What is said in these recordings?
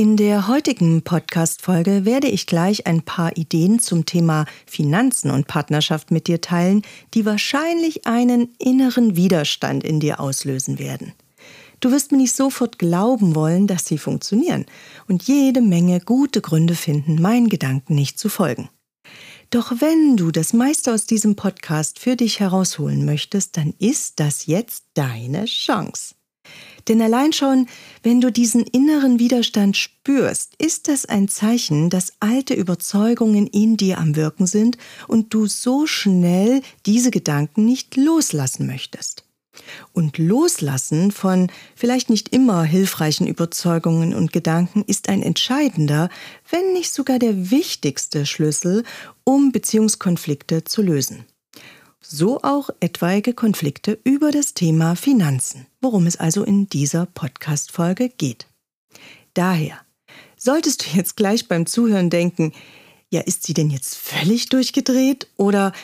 In der heutigen Podcast-Folge werde ich gleich ein paar Ideen zum Thema Finanzen und Partnerschaft mit dir teilen, die wahrscheinlich einen inneren Widerstand in dir auslösen werden. Du wirst mir nicht sofort glauben wollen, dass sie funktionieren und jede Menge gute Gründe finden, meinen Gedanken nicht zu folgen. Doch wenn du das meiste aus diesem Podcast für dich herausholen möchtest, dann ist das jetzt deine Chance. Denn allein schon, wenn du diesen inneren Widerstand spürst, ist das ein Zeichen, dass alte Überzeugungen in dir am Wirken sind und du so schnell diese Gedanken nicht loslassen möchtest. Und Loslassen von vielleicht nicht immer hilfreichen Überzeugungen und Gedanken ist ein entscheidender, wenn nicht sogar der wichtigste Schlüssel, um Beziehungskonflikte zu lösen. So auch etwaige Konflikte über das Thema Finanzen, worum es also in dieser Podcast-Folge geht. Daher, solltest du jetzt gleich beim Zuhören denken, ja, ist sie denn jetzt völlig durchgedreht oder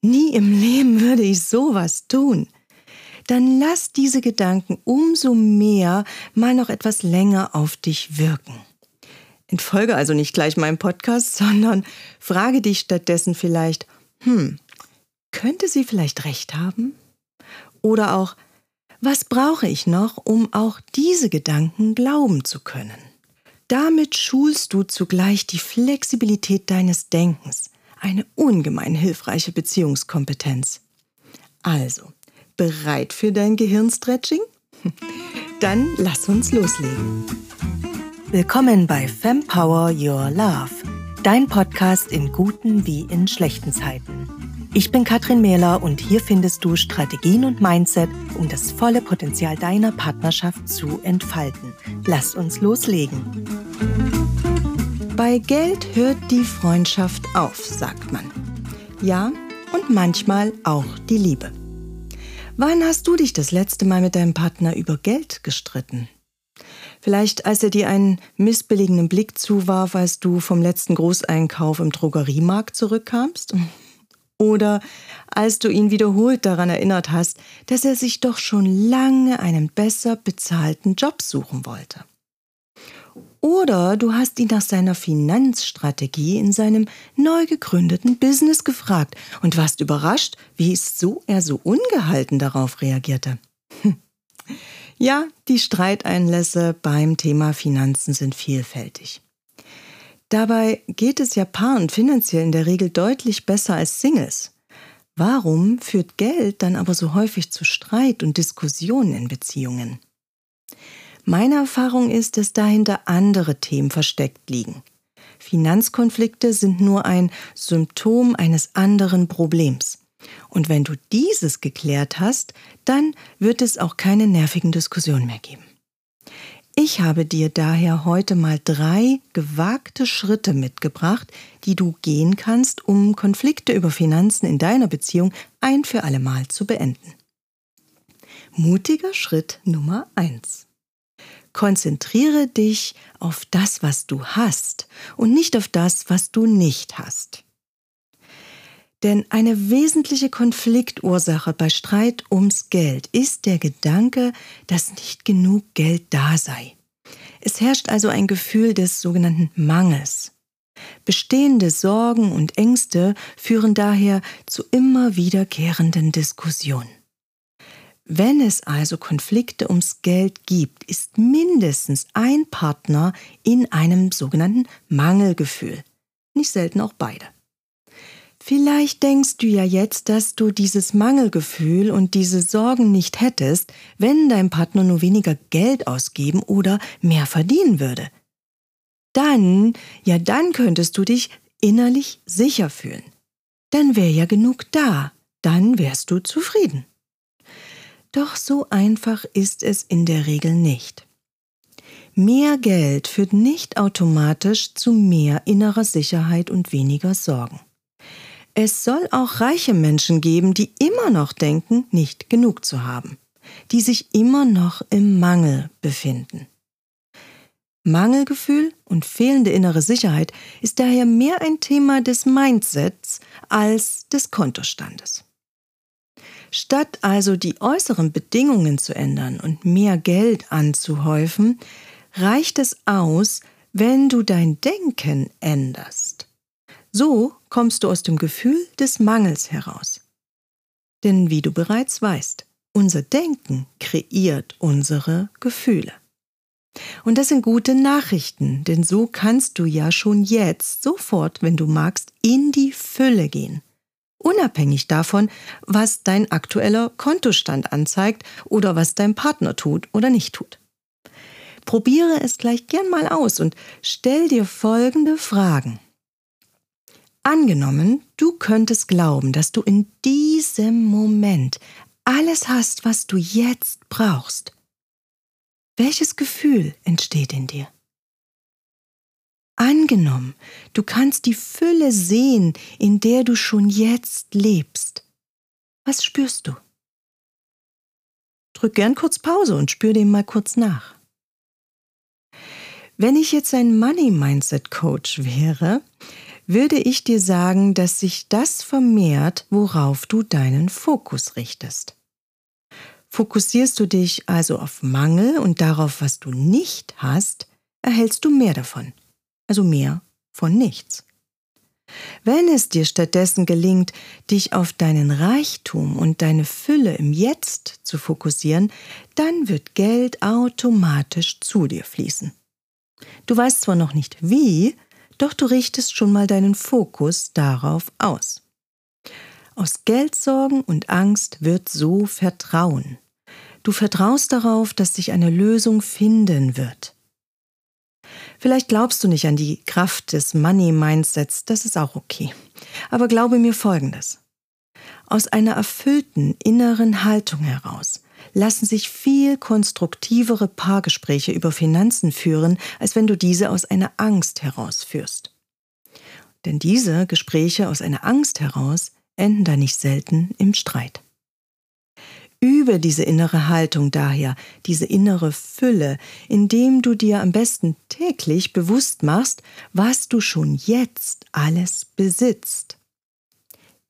nie im Leben würde ich sowas tun? Dann lass diese Gedanken umso mehr mal noch etwas länger auf dich wirken. Entfolge also nicht gleich meinem Podcast, sondern frage dich stattdessen vielleicht, hm, könnte sie vielleicht recht haben? Oder auch, was brauche ich noch, um auch diese Gedanken glauben zu können? Damit schulst du zugleich die Flexibilität deines Denkens, eine ungemein hilfreiche Beziehungskompetenz. Also, bereit für dein Gehirnstretching? Dann lass uns loslegen. Willkommen bei Fempower Your Love, dein Podcast in guten wie in schlechten Zeiten. Ich bin Katrin Mähler und hier findest du Strategien und Mindset, um das volle Potenzial deiner Partnerschaft zu entfalten. Lass uns loslegen. Bei Geld hört die Freundschaft auf, sagt man. Ja, und manchmal auch die Liebe. Wann hast du dich das letzte Mal mit deinem Partner über Geld gestritten? Vielleicht als er dir einen missbilligenden Blick zuwarf, als du vom letzten Großeinkauf im Drogeriemarkt zurückkamst? Oder als du ihn wiederholt daran erinnert hast, dass er sich doch schon lange einen besser bezahlten Job suchen wollte. Oder du hast ihn nach seiner Finanzstrategie in seinem neu gegründeten Business gefragt und warst überrascht, wie so er so ungehalten darauf reagierte. Hm. Ja, die Streiteinlässe beim Thema Finanzen sind vielfältig. Dabei geht es ja Paaren finanziell in der Regel deutlich besser als Singles. Warum führt Geld dann aber so häufig zu Streit und Diskussionen in Beziehungen? Meine Erfahrung ist, dass dahinter andere Themen versteckt liegen. Finanzkonflikte sind nur ein Symptom eines anderen Problems. Und wenn du dieses geklärt hast, dann wird es auch keine nervigen Diskussionen mehr geben. Ich habe dir daher heute mal drei gewagte Schritte mitgebracht, die du gehen kannst, um Konflikte über Finanzen in deiner Beziehung ein für alle Mal zu beenden. Mutiger Schritt Nummer eins: Konzentriere dich auf das, was du hast und nicht auf das, was du nicht hast. Denn eine wesentliche Konfliktursache bei Streit ums Geld ist der Gedanke, dass nicht genug Geld da sei. Es herrscht also ein Gefühl des sogenannten Mangels. Bestehende Sorgen und Ängste führen daher zu immer wiederkehrenden Diskussionen. Wenn es also Konflikte ums Geld gibt, ist mindestens ein Partner in einem sogenannten Mangelgefühl, nicht selten auch beide. Vielleicht denkst du ja jetzt, dass du dieses Mangelgefühl und diese Sorgen nicht hättest, wenn dein Partner nur weniger Geld ausgeben oder mehr verdienen würde. Dann, ja dann könntest du dich innerlich sicher fühlen. Dann wäre ja genug da, dann wärst du zufrieden. Doch so einfach ist es in der Regel nicht. Mehr Geld führt nicht automatisch zu mehr innerer Sicherheit und weniger Sorgen. Es soll auch reiche Menschen geben, die immer noch denken, nicht genug zu haben, die sich immer noch im Mangel befinden. Mangelgefühl und fehlende innere Sicherheit ist daher mehr ein Thema des Mindsets als des Kontostandes. Statt also die äußeren Bedingungen zu ändern und mehr Geld anzuhäufen, reicht es aus, wenn du dein Denken änderst. So kommst du aus dem Gefühl des Mangels heraus. Denn wie du bereits weißt, unser Denken kreiert unsere Gefühle. Und das sind gute Nachrichten, denn so kannst du ja schon jetzt sofort, wenn du magst, in die Fülle gehen. Unabhängig davon, was dein aktueller Kontostand anzeigt oder was dein Partner tut oder nicht tut. Probiere es gleich gern mal aus und stell dir folgende Fragen. Angenommen, du könntest glauben, dass du in diesem Moment alles hast, was du jetzt brauchst. Welches Gefühl entsteht in dir? Angenommen, du kannst die Fülle sehen, in der du schon jetzt lebst. Was spürst du? Drück gern kurz Pause und spür dem mal kurz nach. Wenn ich jetzt ein Money Mindset Coach wäre, würde ich dir sagen, dass sich das vermehrt, worauf du deinen Fokus richtest. Fokussierst du dich also auf Mangel und darauf, was du nicht hast, erhältst du mehr davon, also mehr von nichts. Wenn es dir stattdessen gelingt, dich auf deinen Reichtum und deine Fülle im Jetzt zu fokussieren, dann wird Geld automatisch zu dir fließen. Du weißt zwar noch nicht wie, doch du richtest schon mal deinen Fokus darauf aus. Aus Geldsorgen und Angst wird so Vertrauen. Du vertraust darauf, dass sich eine Lösung finden wird. Vielleicht glaubst du nicht an die Kraft des Money-Mindsets, das ist auch okay. Aber glaube mir Folgendes. Aus einer erfüllten inneren Haltung heraus lassen sich viel konstruktivere Paargespräche über Finanzen führen, als wenn du diese aus einer Angst herausführst. Denn diese Gespräche aus einer Angst heraus enden da nicht selten im Streit. Übe diese innere Haltung daher, diese innere Fülle, indem du dir am besten täglich bewusst machst, was du schon jetzt alles besitzt.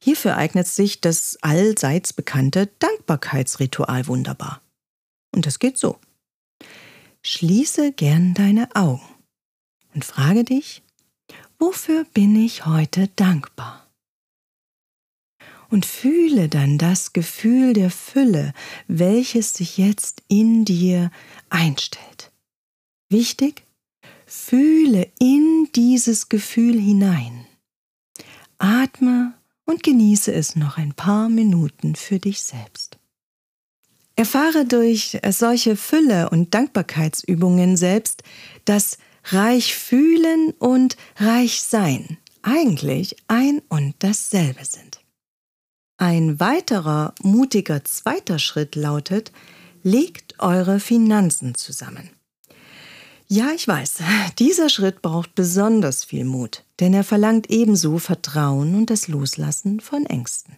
Hierfür eignet sich das allseits bekannte Dankbarkeitsritual wunderbar. Und das geht so. Schließe gern deine Augen und frage dich, wofür bin ich heute dankbar? Und fühle dann das Gefühl der Fülle, welches sich jetzt in dir einstellt. Wichtig, fühle in dieses Gefühl hinein. Atme und genieße es noch ein paar Minuten für dich selbst. Erfahre durch solche Fülle und Dankbarkeitsübungen selbst, dass reich fühlen und reich sein eigentlich ein und dasselbe sind. Ein weiterer mutiger zweiter Schritt lautet, legt eure Finanzen zusammen. Ja, ich weiß, dieser Schritt braucht besonders viel Mut, denn er verlangt ebenso Vertrauen und das Loslassen von Ängsten.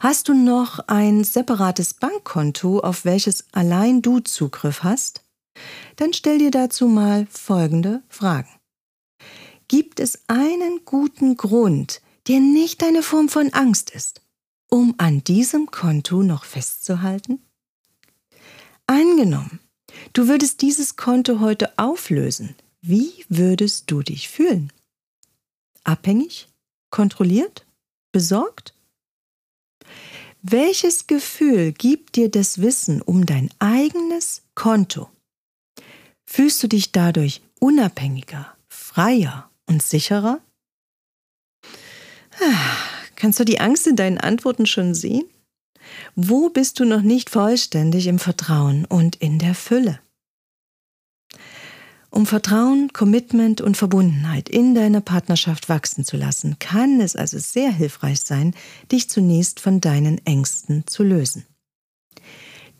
Hast du noch ein separates Bankkonto, auf welches allein du Zugriff hast? Dann stell dir dazu mal folgende Fragen. Gibt es einen guten Grund, der nicht eine Form von Angst ist, um an diesem Konto noch festzuhalten? Angenommen, Du würdest dieses Konto heute auflösen. Wie würdest du dich fühlen? Abhängig? Kontrolliert? Besorgt? Welches Gefühl gibt dir das Wissen um dein eigenes Konto? Fühlst du dich dadurch unabhängiger, freier und sicherer? Ah, kannst du die Angst in deinen Antworten schon sehen? Wo bist du noch nicht vollständig im Vertrauen und in der Fülle? Um Vertrauen, Commitment und Verbundenheit in deiner Partnerschaft wachsen zu lassen, kann es also sehr hilfreich sein, dich zunächst von deinen Ängsten zu lösen.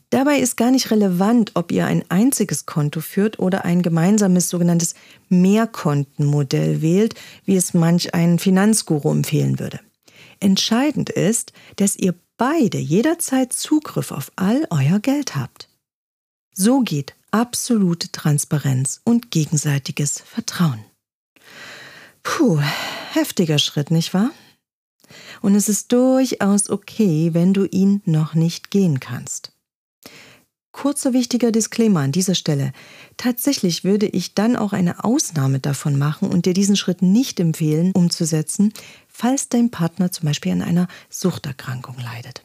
Dabei ist gar nicht relevant, ob ihr ein einziges Konto führt oder ein gemeinsames sogenanntes Mehrkontenmodell wählt, wie es manch ein Finanzguru empfehlen würde. Entscheidend ist, dass ihr beide jederzeit Zugriff auf all euer Geld habt. So geht absolute Transparenz und gegenseitiges Vertrauen. Puh, heftiger Schritt, nicht wahr? Und es ist durchaus okay, wenn du ihn noch nicht gehen kannst. Kurzer wichtiger Disclaimer an dieser Stelle. Tatsächlich würde ich dann auch eine Ausnahme davon machen und dir diesen Schritt nicht empfehlen, umzusetzen, falls dein Partner zum Beispiel an einer Suchterkrankung leidet.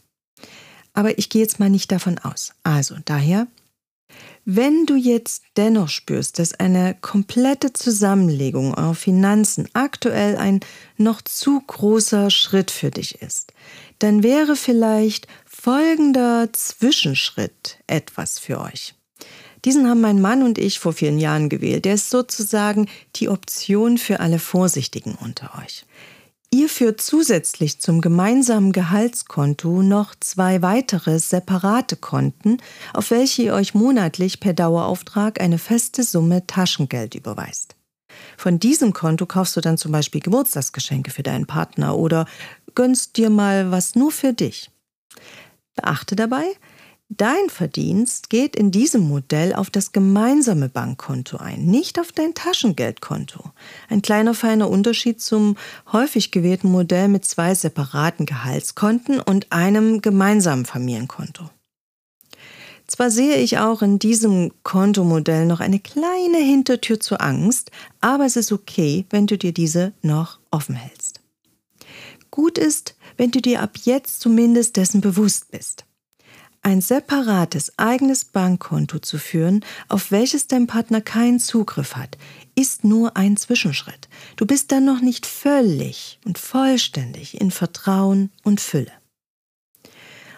Aber ich gehe jetzt mal nicht davon aus. Also daher wenn du jetzt dennoch spürst, dass eine komplette Zusammenlegung eurer Finanzen aktuell ein noch zu großer Schritt für dich ist, dann wäre vielleicht folgender Zwischenschritt etwas für euch. Diesen haben mein Mann und ich vor vielen Jahren gewählt. Der ist sozusagen die Option für alle Vorsichtigen unter euch. Ihr führt zusätzlich zum gemeinsamen Gehaltskonto noch zwei weitere separate Konten, auf welche ihr euch monatlich per Dauerauftrag eine feste Summe Taschengeld überweist. Von diesem Konto kaufst du dann zum Beispiel Geburtstagsgeschenke für deinen Partner oder gönnst dir mal was nur für dich. Beachte dabei, Dein Verdienst geht in diesem Modell auf das gemeinsame Bankkonto ein, nicht auf dein Taschengeldkonto. Ein kleiner feiner Unterschied zum häufig gewählten Modell mit zwei separaten Gehaltskonten und einem gemeinsamen Familienkonto. Zwar sehe ich auch in diesem Kontomodell noch eine kleine Hintertür zur Angst, aber es ist okay, wenn du dir diese noch offen hältst. Gut ist, wenn du dir ab jetzt zumindest dessen bewusst bist ein separates eigenes Bankkonto zu führen, auf welches dein Partner keinen Zugriff hat, ist nur ein Zwischenschritt. Du bist dann noch nicht völlig und vollständig in Vertrauen und Fülle.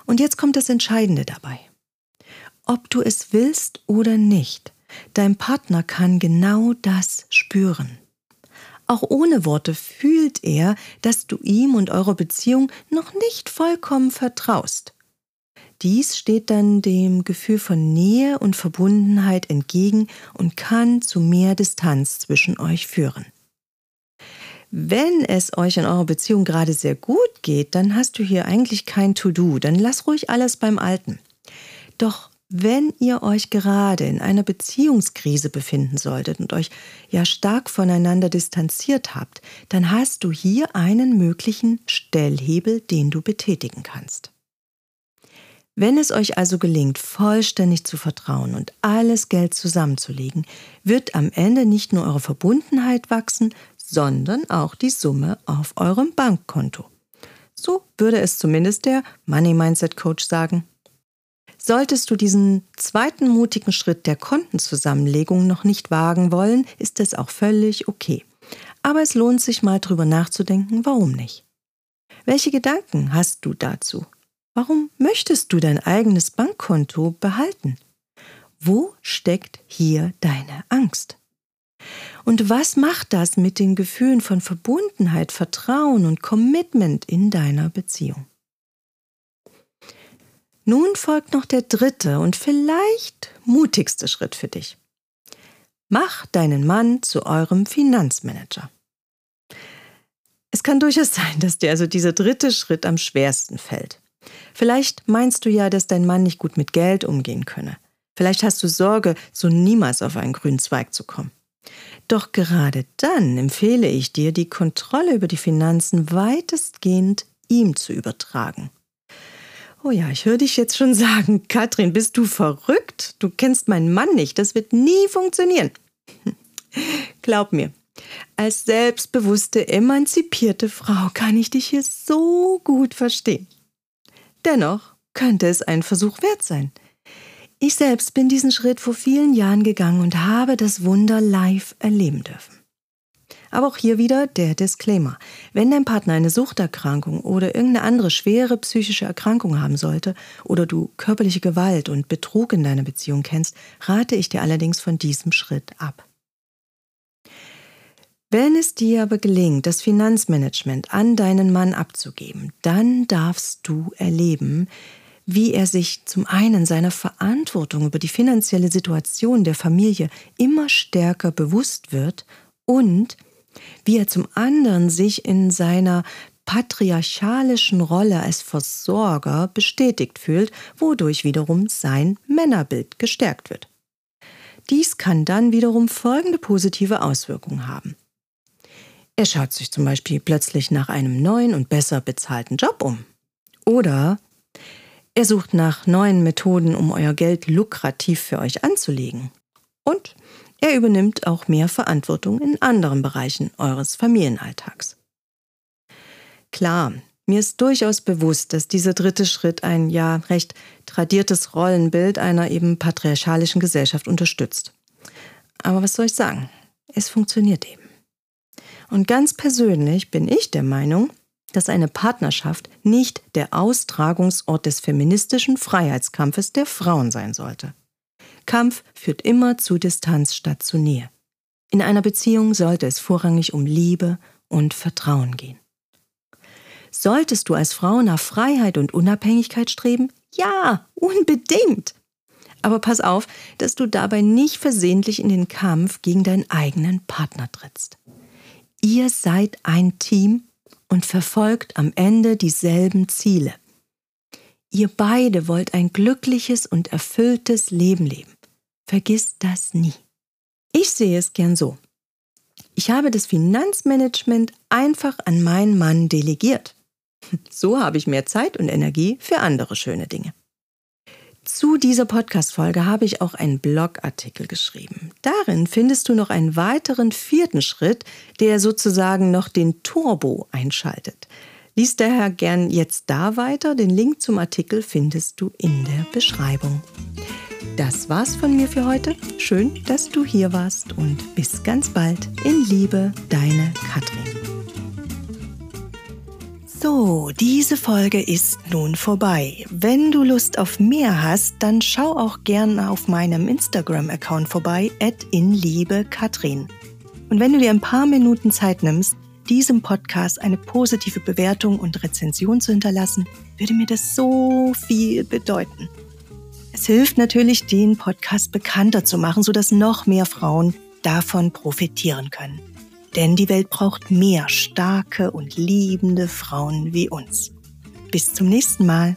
Und jetzt kommt das Entscheidende dabei. Ob du es willst oder nicht, dein Partner kann genau das spüren. Auch ohne Worte fühlt er, dass du ihm und eurer Beziehung noch nicht vollkommen vertraust dies steht dann dem Gefühl von Nähe und Verbundenheit entgegen und kann zu mehr Distanz zwischen euch führen. Wenn es euch in eurer Beziehung gerade sehr gut geht, dann hast du hier eigentlich kein To-Do, dann lass ruhig alles beim Alten. Doch wenn ihr euch gerade in einer Beziehungskrise befinden solltet und euch ja stark voneinander distanziert habt, dann hast du hier einen möglichen Stellhebel, den du betätigen kannst. Wenn es euch also gelingt, vollständig zu vertrauen und alles Geld zusammenzulegen, wird am Ende nicht nur eure Verbundenheit wachsen, sondern auch die Summe auf eurem Bankkonto. So würde es zumindest der Money Mindset Coach sagen. Solltest du diesen zweiten mutigen Schritt der Kontenzusammenlegung noch nicht wagen wollen, ist es auch völlig okay. Aber es lohnt sich mal drüber nachzudenken, warum nicht. Welche Gedanken hast du dazu? Warum möchtest du dein eigenes Bankkonto behalten? Wo steckt hier deine Angst? Und was macht das mit den Gefühlen von Verbundenheit, Vertrauen und Commitment in deiner Beziehung? Nun folgt noch der dritte und vielleicht mutigste Schritt für dich. Mach deinen Mann zu eurem Finanzmanager. Es kann durchaus sein, dass dir also dieser dritte Schritt am schwersten fällt. Vielleicht meinst du ja, dass dein Mann nicht gut mit Geld umgehen könne. Vielleicht hast du Sorge, so niemals auf einen grünen Zweig zu kommen. Doch gerade dann empfehle ich dir, die Kontrolle über die Finanzen weitestgehend ihm zu übertragen. Oh ja, ich höre dich jetzt schon sagen, Katrin, bist du verrückt? Du kennst meinen Mann nicht, das wird nie funktionieren. Glaub mir, als selbstbewusste, emanzipierte Frau kann ich dich hier so gut verstehen. Dennoch könnte es ein Versuch wert sein. Ich selbst bin diesen Schritt vor vielen Jahren gegangen und habe das Wunder live erleben dürfen. Aber auch hier wieder der Disclaimer. Wenn dein Partner eine Suchterkrankung oder irgendeine andere schwere psychische Erkrankung haben sollte oder du körperliche Gewalt und Betrug in deiner Beziehung kennst, rate ich dir allerdings von diesem Schritt ab. Wenn es dir aber gelingt, das Finanzmanagement an deinen Mann abzugeben, dann darfst du erleben, wie er sich zum einen seiner Verantwortung über die finanzielle Situation der Familie immer stärker bewusst wird und wie er zum anderen sich in seiner patriarchalischen Rolle als Versorger bestätigt fühlt, wodurch wiederum sein Männerbild gestärkt wird. Dies kann dann wiederum folgende positive Auswirkungen haben. Er schaut sich zum Beispiel plötzlich nach einem neuen und besser bezahlten Job um. Oder Er sucht nach neuen Methoden, um euer Geld lukrativ für euch anzulegen. Und er übernimmt auch mehr Verantwortung in anderen Bereichen eures Familienalltags. Klar, mir ist durchaus bewusst, dass dieser dritte Schritt ein ja recht tradiertes Rollenbild einer eben patriarchalischen Gesellschaft unterstützt. Aber was soll ich sagen? Es funktioniert eben. Und ganz persönlich bin ich der Meinung, dass eine Partnerschaft nicht der Austragungsort des feministischen Freiheitskampfes der Frauen sein sollte. Kampf führt immer zu Distanz statt zu Nähe. In einer Beziehung sollte es vorrangig um Liebe und Vertrauen gehen. Solltest du als Frau nach Freiheit und Unabhängigkeit streben? Ja, unbedingt. Aber pass auf, dass du dabei nicht versehentlich in den Kampf gegen deinen eigenen Partner trittst. Ihr seid ein Team und verfolgt am Ende dieselben Ziele. Ihr beide wollt ein glückliches und erfülltes Leben leben. Vergiss das nie. Ich sehe es gern so. Ich habe das Finanzmanagement einfach an meinen Mann delegiert. So habe ich mehr Zeit und Energie für andere schöne Dinge. Zu dieser Podcast-Folge habe ich auch einen Blogartikel geschrieben. Darin findest du noch einen weiteren vierten Schritt, der sozusagen noch den Turbo einschaltet. Lies daher gern jetzt da weiter. Den Link zum Artikel findest du in der Beschreibung. Das war's von mir für heute. Schön, dass du hier warst und bis ganz bald. In Liebe, deine Katrin. So, diese Folge ist nun vorbei. Wenn du Lust auf mehr hast, dann schau auch gern auf meinem Instagram-Account vorbei, at inliebekatrin. Und wenn du dir ein paar Minuten Zeit nimmst, diesem Podcast eine positive Bewertung und Rezension zu hinterlassen, würde mir das so viel bedeuten. Es hilft natürlich, den Podcast bekannter zu machen, sodass noch mehr Frauen davon profitieren können. Denn die Welt braucht mehr starke und liebende Frauen wie uns. Bis zum nächsten Mal.